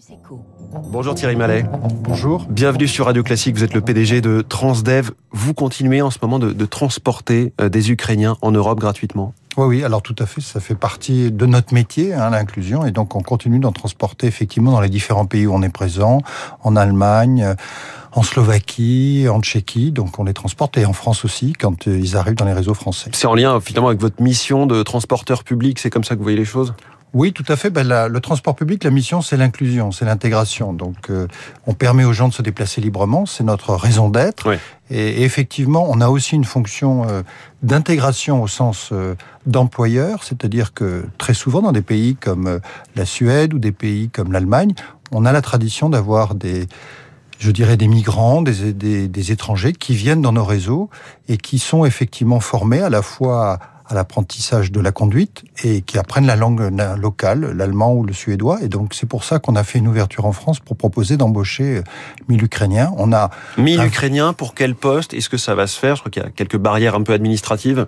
Campus Echo. Bonjour Thierry Mallet. Bonjour. Bienvenue sur Radio Classique. Vous êtes le PDG de Transdev. Vous continuez en ce moment de, de transporter euh, des Ukrainiens en Europe gratuitement. Oui, oui, alors tout à fait, ça fait partie de notre métier, hein, l'inclusion, et donc on continue d'en transporter effectivement dans les différents pays où on est présent, en Allemagne, euh, en Slovaquie, en Tchéquie, donc on les transporte, et en France aussi, quand euh, ils arrivent dans les réseaux français. C'est en lien finalement avec votre mission de transporteur public, c'est comme ça que vous voyez les choses? Oui, tout à fait. Ben, la- le transport public, la mission, c'est l'inclusion, c'est l'intégration. Donc, euh, on permet aux gens de se déplacer librement, c'est notre raison d'être. Oui. Et, et effectivement, on a aussi une fonction euh, d'intégration au sens euh, d'employeur, c'est-à-dire que très souvent, dans des pays comme euh, la Suède ou des pays comme l'Allemagne, on a la tradition d'avoir des je dirais des migrants, des, des, des étrangers qui viennent dans nos réseaux et qui sont effectivement formés à la fois à l'apprentissage de la conduite et qui apprennent la langue locale, l'allemand ou le suédois. Et donc c'est pour ça qu'on a fait une ouverture en France pour proposer d'embaucher euh, 1000 Ukrainiens. On a 1000 Ah. Ukrainiens pour quel poste? Est-ce que ça va se faire? Je crois qu'il y a quelques barrières un peu administratives.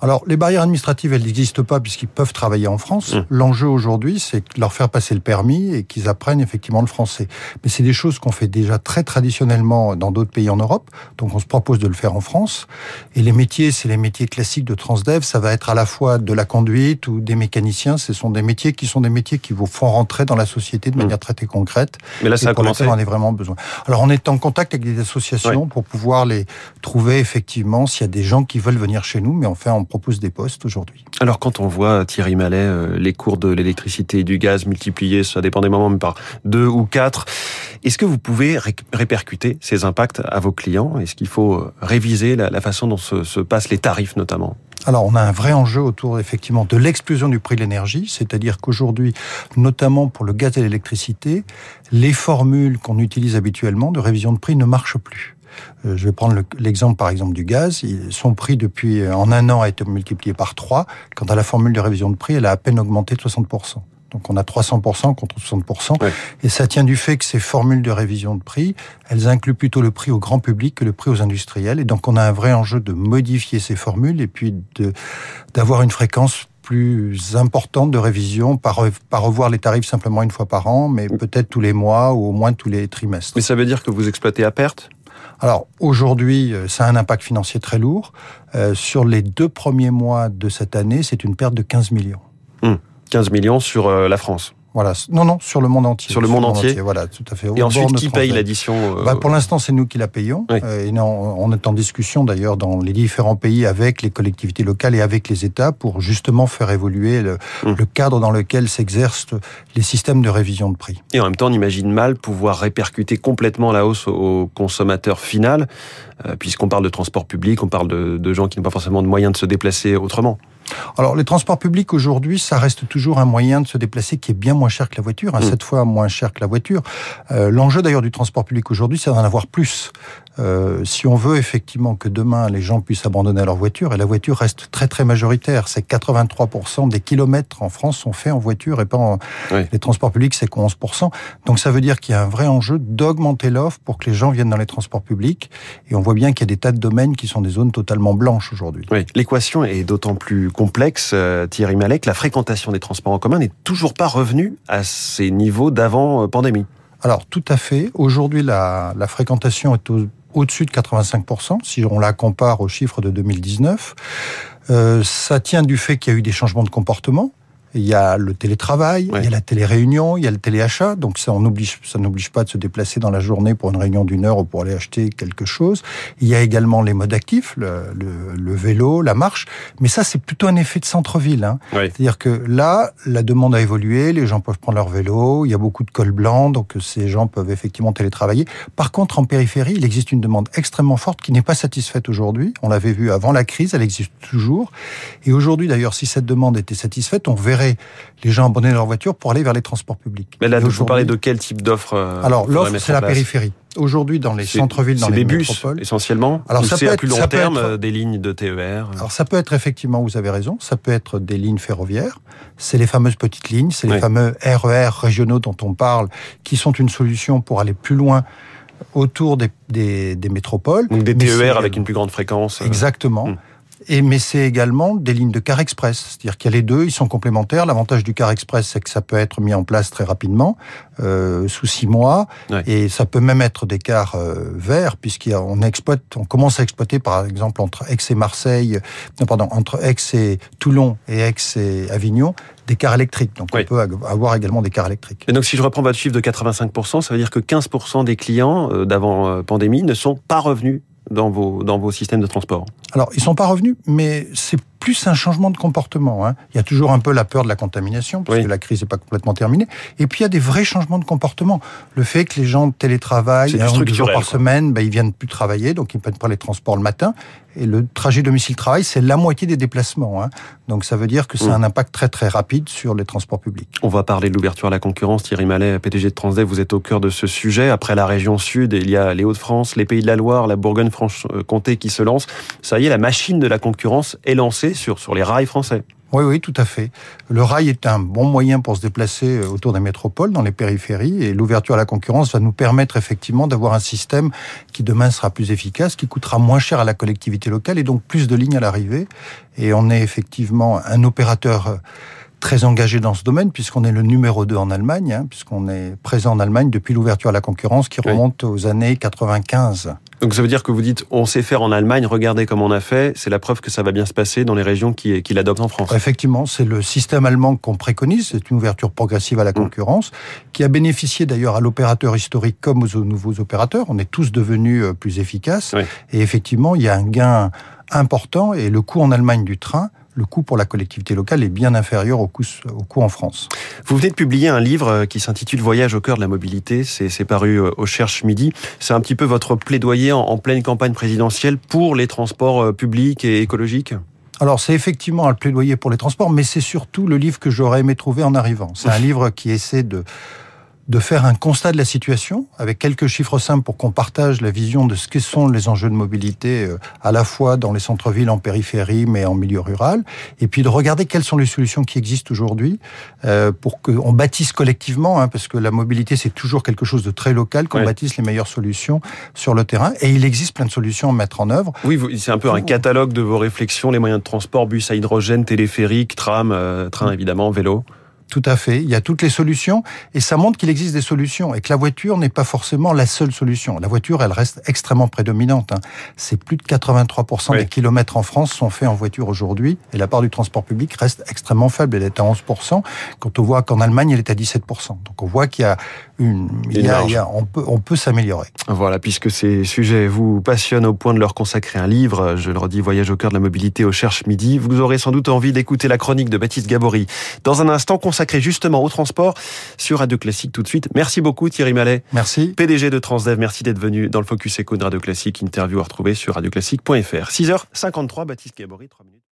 Alors les barrières administratives, elles n'existent pas puisqu'ils peuvent travailler en France. Mm. L'enjeu aujourd'hui, c'est leur faire passer le permis et qu'ils apprennent effectivement le français. Mais c'est des choses qu'on fait déjà très traditionnellement dans d'autres pays en Europe. Donc on se propose de le faire en France. Et les métiers, c'est les métiers classiques de Transdev. Ça va être à la fois de la conduite ou des mécaniciens. Ce sont des métiers qui sont des métiers qui vous font rentrer dans la société de Mm. manière très très concrète. Mais là, ça a commencé. on en a vraiment besoin. Alors on est en contact avec des associations pour pouvoir les trouver effectivement s'il y a des gens qui veulent venir chez nous, mais enfin on propose des postes aujourd'hui. Alors quand on voit Thierry Mallet, euh, les cours de l'électricité et du gaz multipliés, ça dépend des moments, mais par deux ou quatre, est-ce que vous pouvez ré- répercuter ces impacts à vos clients? Est-ce qu'il faut euh, réviser la, la façon dont se, se passent les tarifs notamment? Alors on a un vrai enjeu autour effectivement de l'explosion du prix de l'énergie, c'est-à-dire qu'aujourd'hui, notamment pour le gaz et l'électricité, les formules qu'on utilise habituellement de révision de prix ne marchent plus. Euh, Je vais prendre le- l'exemple par exemple du gaz. Son prix depuis euh, en un an a été multiplié par 3. Quant à la formule de révision de prix, elle a à peine augmenté de 60%. Donc on a 300% contre 60%. Ouais. Et ça tient du fait que ces formules de révision de prix, elles incluent plutôt le prix au grand public que le prix aux industriels. Et donc on a un vrai enjeu de modifier ces formules et puis d'avoir une fréquence plus importante de révision, pas, re- pas revoir les tarifs simplement une fois par an, mais peut-être tous les mois ou au moins tous les trimestres. Mais ça veut dire que vous exploitez à perte? Alors aujourd'hui, euh, ça a un impact financier très lourd. Euh, sur les deux premiers mois de cette année, c'est une perte de 15 millions. 15 millions sur euh, la France. Voilà. Non, non, sur le monde entier. Sur le monde entier. Voilà, tout à fait. Et ensuite, qui paye l'addition euh, Bah, pour l'instant, c'est nous qui la payons. Oui. Euh, et non, on est en discussion d'ailleurs dans les différents pays avec les collectivités locales et avec les États pour justement faire évoluer le, le cadre dans lequel s'exercent les systèmes de révision de prix. Et en même temps, on imagine mal pouvoir répercuter complètement la hausse au consommateur final, euh, puisqu'on parle de transport public, on parle de, de gens qui n'ont pas forcément de moyens de se déplacer autrement. Alors, les transports publics aujourd'hui, ça reste toujours un moyen de se déplacer qui est bien moins cher que la voiture, hein, Mm. sept fois moins cher que la voiture. Euh, L'enjeu d'ailleurs du transport public aujourd'hui, c'est d'en avoir plus. Euh, si on veut effectivement que demain les gens puissent abandonner leur voiture, et la voiture reste très très majoritaire, c'est 83% des kilomètres en France sont faits en voiture et pas en... Oui. Les transports publics, c'est que 11%. Donc ça veut dire qu'il y a un vrai enjeu d'augmenter l'offre pour que les gens viennent dans les transports publics. Et on voit bien qu'il y a des tas de domaines qui sont des zones totalement blanches aujourd'hui. Oui. L'équation est d'autant plus complexe, euh, Thierry Malek, la fréquentation des transports en commun n'est toujours pas revenue à ses niveaux d'avant euh, pandémie. Alors, tout à fait. Aujourd'hui, la, fréquentation est au- au-dessus de 85%, si on la compare aux chiffres de 2019. Euh, ça tient du fait qu'il y a eu des changements de comportement. Il y a le télétravail, Ouais. il y a la téléréunion, il y a le téléachat. Donc ça, on oblige, ça n'oblige pas de se déplacer dans la journée pour une réunion d'une heure ou pour aller acheter quelque chose. Il y a également les modes actifs, le, le- le vélo, la marche. Mais ça, c'est plutôt un effet de centre-ville. Hein. C'est-à-dire que là, la demande a évolué, les gens peuvent prendre leur vélo, il y a beaucoup de cols blancs, donc ces gens peuvent effectivement télétravailler. Par contre, en périphérie, il existe une demande extrêmement forte qui n'est pas satisfaite aujourd'hui. On l'avait vu avant la crise, elle existe toujours. Et aujourd'hui, d'ailleurs, si cette demande était satisfaite, on verrait les gens abandonner leur voiture pour aller vers les transports publics. Mais là, vous parlez de quel type d'offre euh, Alors, l'offre, c'est la place périphérie. Aujourd'hui, dans les centres-villes, dans les des bus, métropoles. essentiellement Alors, ça peut à être- plus long ça peut terme être- des lignes de TER Alors ça peut être effectivement, vous avez raison, ça peut être des lignes ferroviaires, c'est les fameuses petites lignes, c'est les fameux RER régionaux dont on parle, qui sont une solution pour aller plus loin autour des, des, des métropoles. Donc des TER avec une plus grande fréquence. euh, Exactement. Hmm. Et, mais c'est également des lignes de car express. C'est-à-dire qu'il y a les deux, ils sont complémentaires. L'avantage du car express, c'est que ça peut être mis en place très rapidement, euh, sous six mois. Ouais. Et ça peut même être des cars euh, verts, puisqu'on exploite, on commence à exploiter, par exemple, entre Aix et Marseille, non, pardon, entre Aix et Toulon et Aix et Avignon, des cars électriques. Donc Oui. on peut avoir également des cars électriques. Et donc, si je reprends votre chiffre de 85%, ça veut dire que 15% des clients euh, d'avant euh, pandémie ne sont pas revenus dans vos, dans vos systèmes de transport. Alors, ils sont pas revenus, mais c'est plus un changement de comportement. Hein. Il y a toujours un peu la peur de la contamination, parce Oui. que la crise n'est pas complètement terminée. Et puis, il y a des vrais changements de comportement. Le fait que les gens télétravaillent C'est un ou deux jours structurel, par quoi. semaine, ben, ils viennent plus travailler, donc ils ne prennent pas les transports le matin. Et le trajet domicile-travail, c'est la moitié des déplacements. Hein. Donc, ça veut dire que a Mm. un impact très, très rapide sur les transports publics. On va parler de l'ouverture à la concurrence. Thierry Mallet, PDG de Transdev, vous êtes au cœur de ce sujet. Après la région sud, il y a les Hauts-de-France, les Pays de la Loire, la Bourgogne-Franche-Comté qui se lancent. Ça y est, la machine de la concurrence est lancée sur, sur les rails français. Oui, oui, tout à fait. Le rail est un bon moyen pour se déplacer euh, autour des métropoles, dans les périphéries, et l'ouverture à la concurrence va nous permettre effectivement d'avoir un système qui demain sera plus efficace, qui coûtera moins cher à la collectivité locale et donc plus de lignes à l'arrivée. Et on est effectivement un opérateur euh, très engagé dans ce domaine, puisqu'on est le numéro 2 en Allemagne, hein, puisqu'on est présent en Allemagne depuis l'ouverture à la concurrence qui Oui. remonte aux années 95. Donc ça veut dire que vous dites, on sait faire en Allemagne, regardez comme on a fait. C'est la preuve que ça va bien se passer dans les régions qui, qui l'adoptent en France. Effectivement, c'est le système allemand qu'on préconise, c'est une ouverture progressive à la concurrence, qui a bénéficié d'ailleurs à l'opérateur historique comme aux nouveaux opérateurs. On est tous devenus euh, plus efficaces. Oui. Et effectivement, il y a un gain important et le coût en Allemagne du train, le coût pour la collectivité locale est bien inférieur au coût, au coût en France. Vous venez de publier un livre euh, qui s'intitule Voyage au cœur de la mobilité. C'est paru euh, au Cherche Midi. C'est un petit peu votre plaidoyer en, en pleine campagne présidentielle pour les transports euh, publics et écologiques? Alors c'est effectivement un plaidoyer pour les transports, mais c'est surtout le livre que j'aurais aimé trouver en arrivant. C'est un livre qui essaie de de faire un constat de la situation avec quelques chiffres simples pour qu'on partage la vision de ce que sont les enjeux de mobilité euh, à la fois dans les centres-villes, en périphérie, mais en milieu rural, et puis de regarder quelles sont les solutions qui existent aujourd'hui euh, pour qu'on bâtisse collectivement, hein, parce que la mobilité c'est toujours quelque chose de très local, qu'on Ouais. bâtisse les meilleures solutions sur le terrain, et il existe plein de solutions à mettre en œuvre. Oui, c'est un peu un catalogue de vos réflexions, les moyens de transport, bus à hydrogène, téléphérique, tram, euh, train évidemment, vélo. Tout à fait. Il y a toutes les solutions et ça montre qu'il existe des solutions et que la voiture n'est pas forcément la seule solution. La voiture, elle reste extrêmement prédominante. hein. C'est plus de 83% Oui. des kilomètres en France sont faits en voiture aujourd'hui et la part du transport public reste extrêmement faible. Elle est à 11% quand on voit qu'en Allemagne, elle est à 17%. Donc on voit qu'il y a une, il y a- marge. il y a- on peut, on peut s'améliorer. Voilà, puisque ces sujets vous passionnent au point de leur consacrer un livre, je le redis, Voyage au cœur de la mobilité au Cherche Midi, vous aurez sans doute envie d'écouter la chronique de Baptiste Gabory dans un instant consacré justement au transport sur Radio Classique tout de suite. Merci beaucoup Thierry Mallet, Merci. PDG de Transdev, merci d'être venu dans le Focus Echo de Radio Classique, interview à retrouver sur radioclassique.fr. 6h53, Baptiste Gabory, 3 minutes.